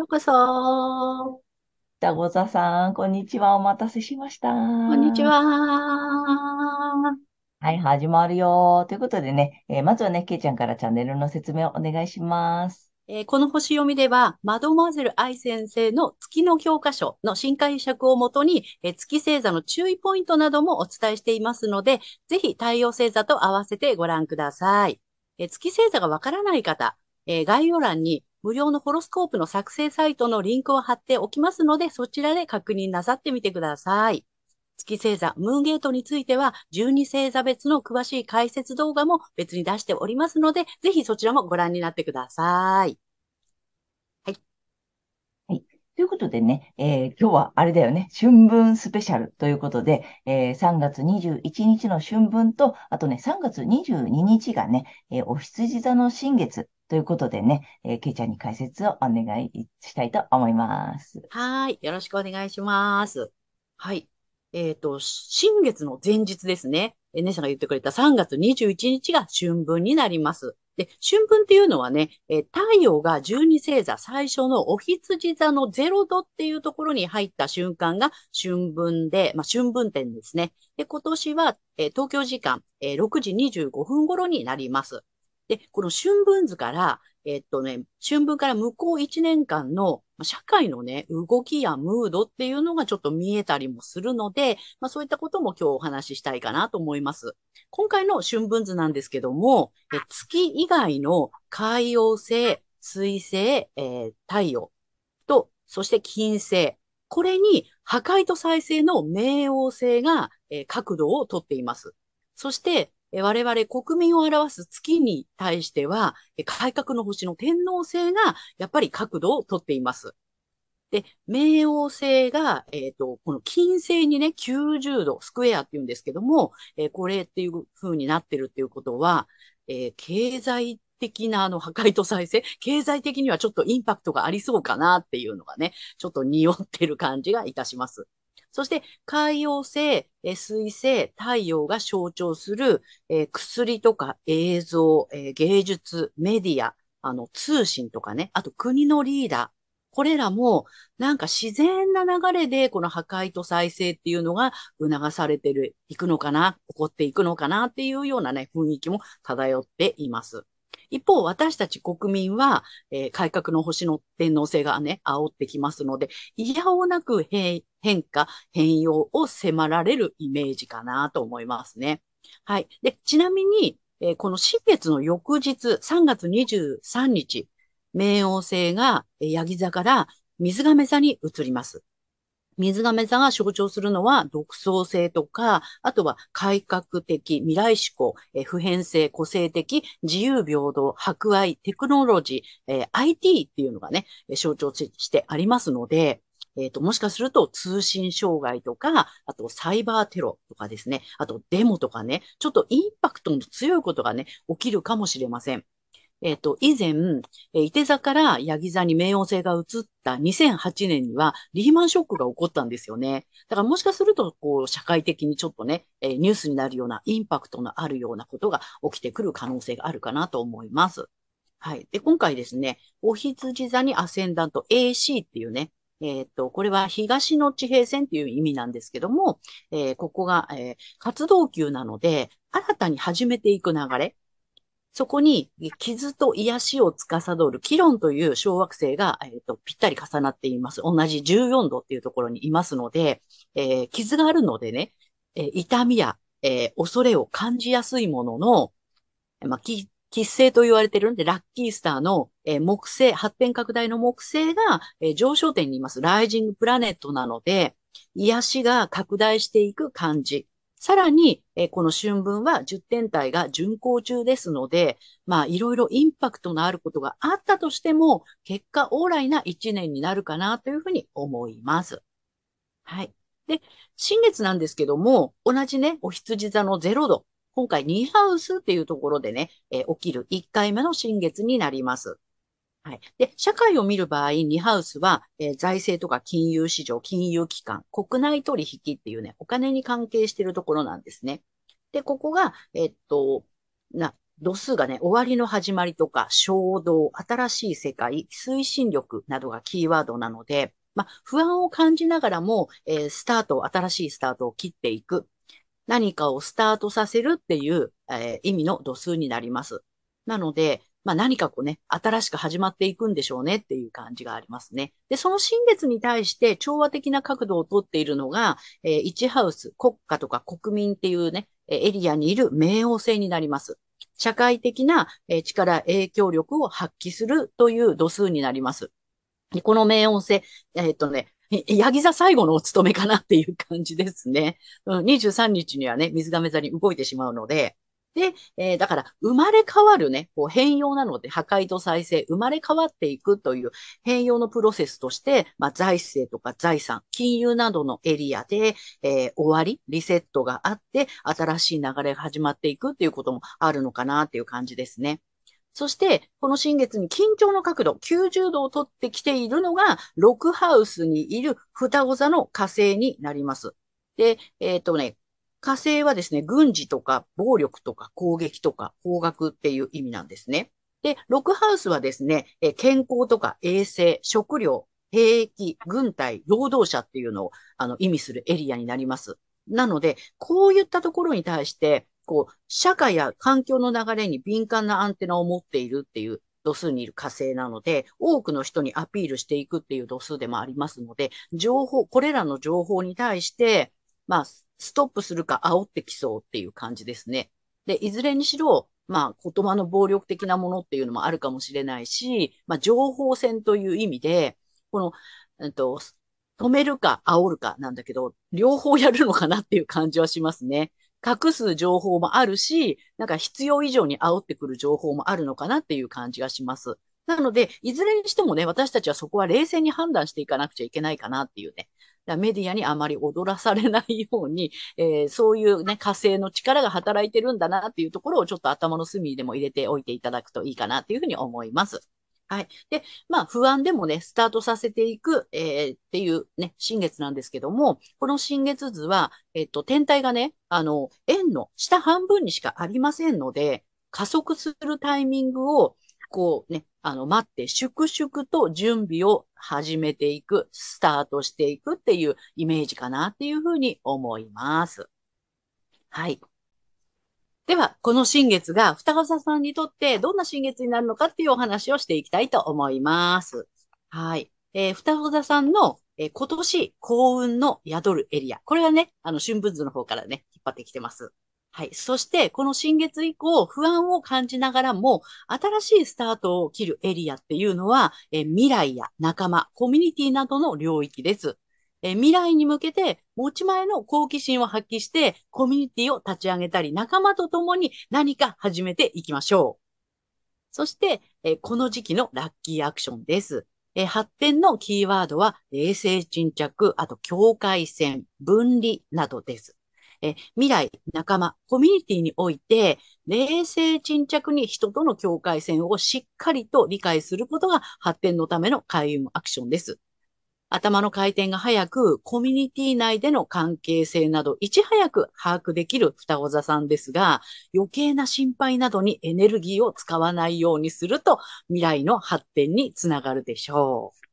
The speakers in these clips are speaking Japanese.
ようこそ。ダゴザさん、こんにちは。お待たせしました。こんにちは。はい、始まるよ。ということでね、えー、まずはね、ケイちゃんからチャンネルの説明をお願いします。えー、この星読みでは、マドモアゼル愛先生の月の教科書の新解釈をもとに、えー、月星座の注意ポイントなどもお伝えしていますので、ぜひ太陽星座と合わせてご覧ください。えー、月星座がわからない方、え概要欄に無料のホロスコープの作成サイトのリンクを貼っておきますので、そちらで確認なさってみてください。月星座、ムーンゲートについては、12星座別の詳しい解説動画も別に出しておりますので、ぜひそちらもご覧になってください。はい。はい。ということでね、えー、今日はあれだよね、春分スペシャルということで、えー、3月21日の春分と、あとね、3月22日がね、えー、お羊座の新月ということでね、えー、けいちゃんに解説をお願いしたいと思います。はい。よろしくお願いします。はい。えっ、ー、と、新月の前日ですね。え、姉さんが言ってくれた3月21日が春分になります。で、春分っていうのはね、え、太陽が12星座最初のお羊座の0度っていうところに入った瞬間が春分で、まあ、春分点ですね。で、今年は、え、東京時間、え、6時25分頃になります。で、この春分図から、えっとね、春分から向こう1年間の社会のね、動きやムードっていうのがちょっと見えたりもするので、まあそういったことも今日お話ししたいかなと思います。今回の春分図なんですけども、え月以外の海洋星、水星、えー、太陽と、そして金星。これに破壊と再生の冥王星が、えー、角度をとっています。そして、我々国民を表す月に対しては、改革の星の天皇星がやっぱり角度をとっています。で、冥王星が、えっ、ー、と、この金星にね、90度、スクエアって言うんですけども、えー、これっていう風になってるっていうことは、えー、経済的なあの破壊と再生、経済的にはちょっとインパクトがありそうかなっていうのがね、ちょっと匂ってる感じがいたします。そして、海洋性、水性、太陽が象徴する、えー、薬とか映像、えー、芸術、メディア、あの、通信とかね、あと国のリーダー、これらも、なんか自然な流れで、この破壊と再生っていうのが促されてる、いくのかな、起こっていくのかなっていうようなね、雰囲気も漂っています。一方、私たち国民は、えー、改革の星の天皇制がね、煽ってきますので、いやおなく変化、変容を迫られるイメージかなと思いますね。はい。で、ちなみに、えー、この新月の翌日、3月23日、冥王星が、えー、ヤギ座から水亀座に移ります。水亀座が象徴するのは独創性とか、あとは改革的、未来志向、え普遍性、個性的、自由平等、博愛、テクノロジー、え、IT っていうのがね、象徴してありますので、えっ、ー、と、もしかすると通信障害とか、あとサイバーテロとかですね、あとデモとかね、ちょっとインパクトの強いことがね、起きるかもしれません。えっ、ー、と、以前、え伊手座からヤギ座に冥王星が移った2008年にはリーマンショックが起こったんですよね。だからもしかすると、こう、社会的にちょっとね、えニュースになるようなインパクトのあるようなことが起きてくる可能性があるかなと思います。はい。で、今回ですね、お羊座にアセンダント AC っていうね、えっ、ー、と、これは東の地平線っていう意味なんですけども、えー、ここが、えー、活動級なので、新たに始めていく流れ、そこに傷と癒しを司るキロンという小惑星が、えーと、ぴったり重なっています。同じ14度っていうところにいますので、えー、傷があるのでね、えー、痛みや、え、恐れを感じやすいものの、まあ、喫星と言われてるんで、ラッキースターの、え、木星、発展拡大の木星が、え、上昇点にいます。ライジングプラネットなので、癒しが拡大していく感じ。さらに、えこの春分は10天体が巡行中ですので、まあ、いろいろインパクトのあることがあったとしても、結果オーライな1年になるかなというふうに思います。はい。で、新月なんですけども、同じね、お羊座の0度。今回2ハウスっていうところでね、え起きる1回目の新月になります。はい。で、社会を見る場合、ニハウスは、えー、財政とか金融市場、金融機関、国内取引っていうね、お金に関係しているところなんですね。で、ここが、えっと、な、度数がね、終わりの始まりとか、衝動、新しい世界、推進力などがキーワードなので、まあ、不安を感じながらも、えー、スタート、新しいスタートを切っていく。何かをスタートさせるっていう、えー、意味の度数になります。なので、まあ何かこうね、新しく始まっていくんでしょうねっていう感じがありますね。で、その新月に対して調和的な角度をとっているのが、えー、1ハウス、国家とか国民っていうね、エリアにいる冥王星になります。社会的な力、影響力を発揮するという度数になります。この冥王星、えー、っとね、ヤギ座最後のお務めかなっていう感じですね。23日にはね、水亀座に動いてしまうので、で、えー、だから、生まれ変わるね、こう変容なので、破壊と再生、生まれ変わっていくという変容のプロセスとして、まあ、財政とか財産、金融などのエリアで、えー、終わり、リセットがあって、新しい流れが始まっていくっていうこともあるのかなっていう感じですね。そして、この新月に緊張の角度、90度をとってきているのが、ロクハウスにいる双子座の火星になります。で、えっ、ー、とね、火星はですね、軍事とか暴力とか攻撃とか方角っていう意味なんですね。で、ロクハウスはですね、え健康とか衛生、食料、兵役、軍隊、労働者っていうのをあの意味するエリアになります。なので、こういったところに対して、こう、社会や環境の流れに敏感なアンテナを持っているっていう度数にいる火星なので、多くの人にアピールしていくっていう度数でもありますので、情報、これらの情報に対して、まあ、ストップするか煽ってきそうっていう感じですね。で、いずれにしろ、まあ、言葉の暴力的なものっていうのもあるかもしれないし、まあ、情報戦という意味で、この、えっと、止めるか煽るかなんだけど、両方やるのかなっていう感じはしますね。隠す情報もあるし、なんか必要以上に煽ってくる情報もあるのかなっていう感じがします。なので、いずれにしてもね、私たちはそこは冷静に判断していかなくちゃいけないかなっていうね。メディアにあまり踊らされないように、えー、そういうね、火星の力が働いてるんだなっていうところをちょっと頭の隅でも入れておいていただくといいかなっていうふうに思います。はい。で、まあ、不安でもね、スタートさせていく、えー、っていうね、新月なんですけども、この新月図は、えっと、天体がね、あの、円の下半分にしかありませんので、加速するタイミングを、こうね、あの、待って、粛々と準備を始めていく、スタートしていくっていうイメージかなっていうふうに思います。はい。では、この新月が双子座さんにとってどんな新月になるのかっていうお話をしていきたいと思います。はい。えー、双子座さんの、えー、今年幸運の宿るエリア。これはね、あの、春分図の方からね、引っ張ってきてます。はい。そして、この新月以降、不安を感じながらも、新しいスタートを切るエリアっていうのは、え未来や仲間、コミュニティなどの領域です。え未来に向けて、持ち前の好奇心を発揮して、コミュニティを立ち上げたり、仲間と共に何か始めていきましょう。そして、えこの時期のラッキーアクションです。え発展のキーワードは、冷静沈着、あと境界線、分離などです。え未来、仲間、コミュニティにおいて、冷静沈着に人との境界線をしっかりと理解することが発展のための開運アクションです。頭の回転が早く、コミュニティ内での関係性など、いち早く把握できる双子座さんですが、余計な心配などにエネルギーを使わないようにすると、未来の発展につながるでしょう。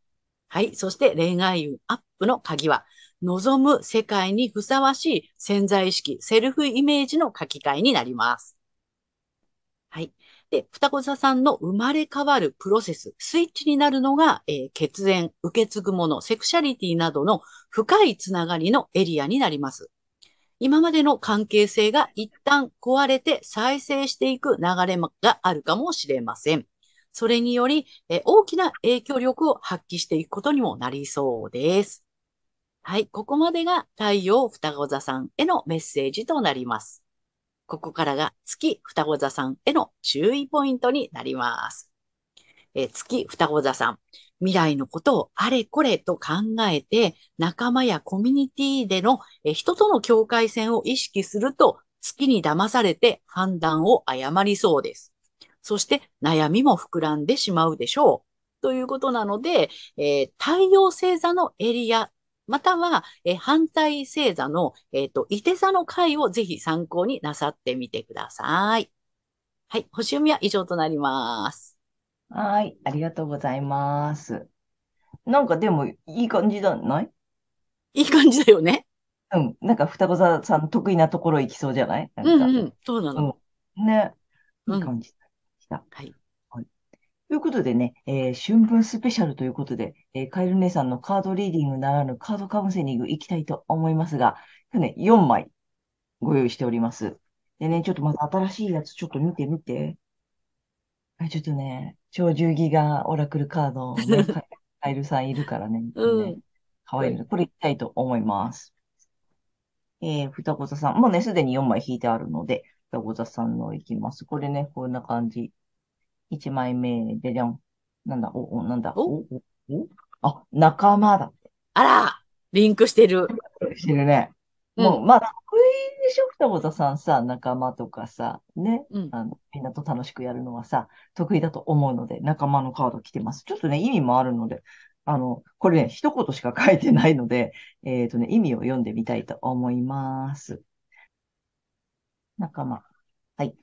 はい。そして恋愛運アップの鍵は、望む世界にふさわしい潜在意識、セルフイメージの書き換えになります。はい。で、双子座さんの生まれ変わるプロセス、スイッチになるのが、えー、血縁、受け継ぐもの、セクシャリティなどの深いつながりのエリアになります。今までの関係性が一旦壊れて再生していく流れがあるかもしれません。それにより、え大きな影響力を発揮していくことにもなりそうです。はい。ここまでが太陽双子座さんへのメッセージとなります。ここからが月双子座さんへの注意ポイントになります。え月双子座さん。未来のことをあれこれと考えて、仲間やコミュニティでのえ人との境界線を意識すると、月に騙されて判断を誤りそうです。そして悩みも膨らんでしまうでしょう。ということなので、えー太陽星座のエリア、または、えー反対星座の、えっ、と、伊手座の回をぜひ参考になさってみてください。はい。星読みは以上となります。はい。ありがとうございます。なんかでも、いい感じじゃない？いい感じだよね。うん。なんか、双子座さん得意なところ行きそうじゃない？うんんうん。そうなの。ね。いうんい感じでした。はい。ということでね、えー春分スペシャルということで、えーカエル姉さんのカードリーディングならぬカードカウンセリング行きたいと思いますが、今日ね、4枚ご用意しております。でね、ちょっとまた新しいやつちょっと見てみて。はい、ちょっとね、超十ギガオラクルカードね、カカエルさんいるからね、ね うん。かわいいので、これ行きたいと思います。えー、双子座さん。もうね、すでに4枚引いてあるので、双子座さんの行きます。これね、こんな感じ。1枚目でじゃん。なんだ、お、お、なんだ、お？お、お、お？あ、仲間だ。あらリンクしてる。してるね。うんもう、まあ、得意でしょ、双子座さんさ、仲間とかさ、ね、うん。あの、みんなと楽しくやるのはさ、得意だと思うので、仲間のカード来てます。ちょっとね、意味もあるので、あの、これね、一言しか書いてないので、えっとね、意味を読んでみたいと思います。仲間。はい。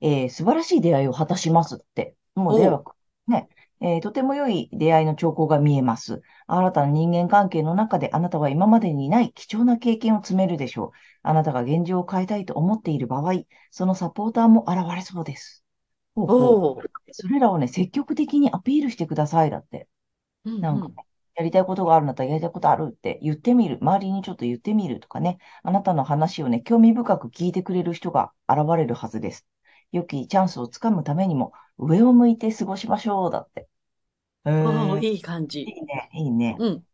えー素晴らしい出会いを果たしますって。もう出会いは、ね、えーとても良い出会いの兆候が見えます。新たな人間関係の中であなたは今までにない貴重な経験を積めるでしょう。あなたが現状を変えたいと思っている場合、そのサポーターも現れそうです。おー。それらをね、積極的にアピールしてください。だって。うんなんかね、やりたいことがあるんだったらやりたいことあるって言ってみる。周りにちょっと言ってみるとかね。あなたの話をね、興味深く聞いてくれる人が現れるはずです。良きチャンスをつかむためにも、上を向いて過ごしましょう。だって。えうん。いい感じ。いいね、いいね。うん。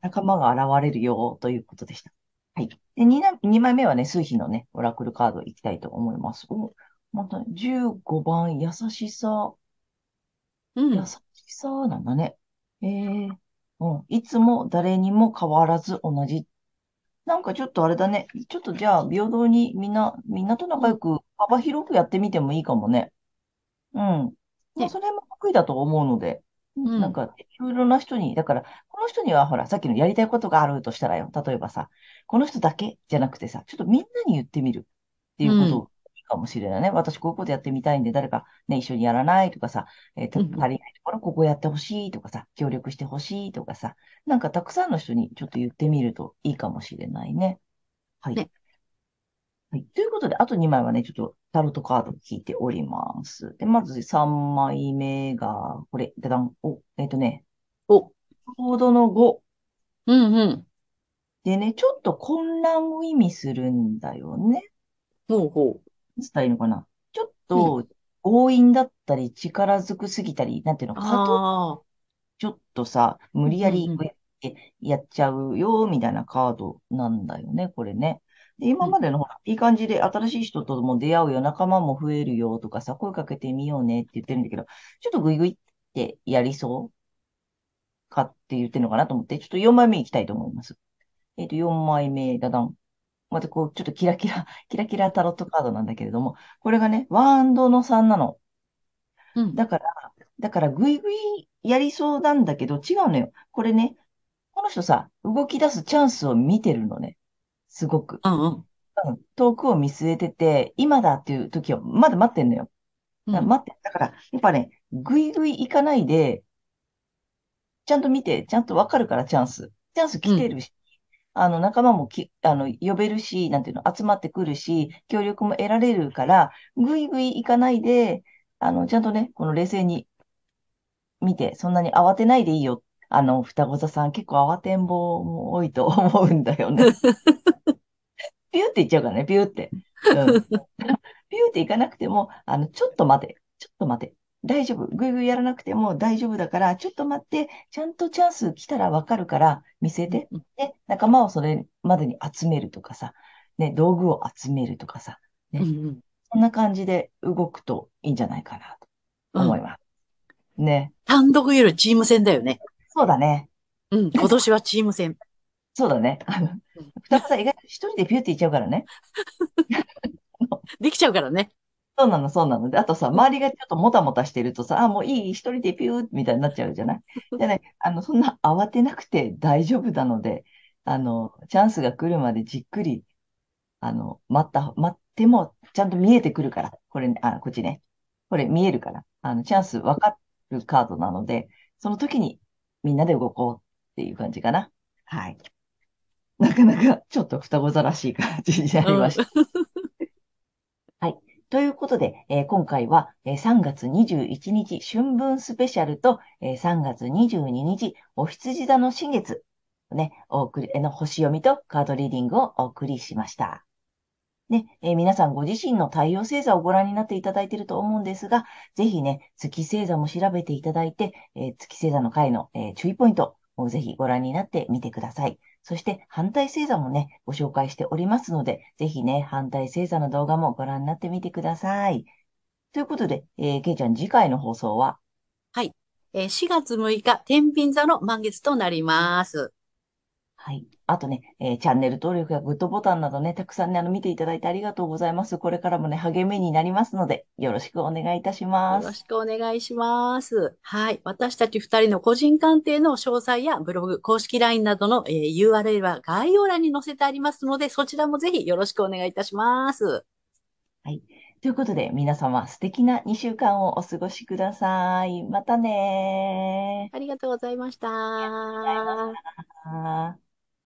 仲間が現れるよ、ということでした。はい。で、2, な二枚目はね、数比のね、オラクルカードいきたいと思います。お、また、15番、優しさ。うん優。しさなんだね。ええうん。いつも誰にも変わらず同じ。なんかちょっとあれだね。ちょっとじゃあ、平等にみんな、みんなと仲良く幅広くやってみてもいいかもね。うん。まあ、ねそれも得意だと思うので、んなんか、いろいろな人に、だから、この人にはほら、さっきのやりたいことがあるとしたらよ。例えばさ、この人だけじゃなくてさ、ちょっとみんなに言ってみるっていうことうんかもしれないね。私、こういうことやってみたいんで、誰かね、一緒にやらないとかさ、えー足りないところ、ここやってほしいとかさ、協力してほしいとかさ、なんかたくさんの人にちょっと言ってみるといいかもしれないね。はい。ねはい。ということで、あと2枚はね、ちょっとタロットカードを引いております。で、まず3枚目が、これ、だだん、お、えっとね、お、ちょうどの5。うんうん。でね、ちょっと混乱を意味するんだよね。ほうほ伝えるのかな。ちょっと強引だったり、力ずくすぎたり、なんていうう。のか、過度ああ。ちょっとさ、無理やりうんうんこうやってやっちゃうよ、みたいなカードなんだよね、これね。で、今までのほら、いい感じで新しい人とも出会うよ、仲間も増えるよとかさ、声かけてみようねって言ってるんだけど、ちょっとグイグイってやりそうかって言ってるのかなと思って、ちょっと4枚目いきたいと思います。えっと、4枚目、だだん。またこう、ちょっとキラキラ、キラキラタロットカードなんだけれども、これがね、ワンドの3なの。うん。だから、だから、ぐいぐいやりそうなんだけど、違うのよ。これね、この人さ、動き出すチャンスを見てるのね。すごく。うんうん。うん遠くを見据えてて、今だっていう時をまだ待ってんのよ。うんだ待って、だから、やっぱね、ぐいぐい行かないで、ちゃんと見て、ちゃんとわかるから、チャンス。チャンス来てるし、あの、仲間もき、あの、呼べるし、なんていうの、集まってくるし、協力も得られるから、ぐいぐい行かないで、あの、ちゃんとね、この冷静に見て、そんなに慌てないでいいよ。あの、双子座さん結構慌てんぼうも多いと 思うんだよね。ピューって言っちゃうからね、ピューって。うん。ピューって行かなくても、あの、ちょっと待て、ちょっと待て。大丈夫。ぐいぐいやらなくても大丈夫だから、ちょっと待って、ちゃんとチャンス来たらわかるから見せて。で、仲間をそれまでに集めるとかさ、ね、道具を集めるとかさ、ね、うんうん、そんな感じで動くといいんじゃないかなと思います。うん、ね。単独よりチーム戦だよね。そうだね。うん、今年はチーム戦。そうだね。あの、二つは意外と一人でピューっていっちゃうからね。できちゃうからね。そうなの、そうなの。で、あとさ、周りがちょっともたもたしてるとさ、あ、もういい、一人でピューみたいになっちゃうじゃない？でね、あの、そんな慌てなくて大丈夫なので、あの、チャンスが来るまでじっくり、あの、待った、待っても、ちゃんと見えてくるから。これ、ね、あ、こっちね。これ見えるから。あの、チャンス分かるカードなので、その時にみんなで動こうっていう感じかな。はい。なかなかちょっと双子座らしい感じになりました。うん はい。ということで、えー、今回は、えー、3月21日春分スペシャルと、えー、3月22日お羊座の新月、ね、お送り、の星読みとカードリーディングをお送りしました。ね、えー、皆さんご自身の太陽星座をご覧になっていただいていると思うんですが、ぜひね、月星座も調べていただいて、えー、月星座の回の、えー、注意ポイントをぜひご覧になってみてください。そして反対星座もね、ご紹介しておりますので、ぜひね、反対星座の動画もご覧になってみてください。ということで、えー、けいちゃん、次回の放送は？はい。えー、4月6日、天秤座の満月となります。はい。あとね、えー、チャンネル登録やグッドボタンなどね、たくさんね、あの、見ていただいてありがとうございます。これからもね、励みになりますので、よろしくお願いいたします。よろしくお願いします。はい。私たち二人の個人鑑定の詳細やブログ、公式 LINE などの、えー、URL は概要欄に載せてありますので、そちらもぜひよろしくお願いいたします。はい。ということで、皆様素敵な2週間をお過ごしください。またねありがとうございました。あ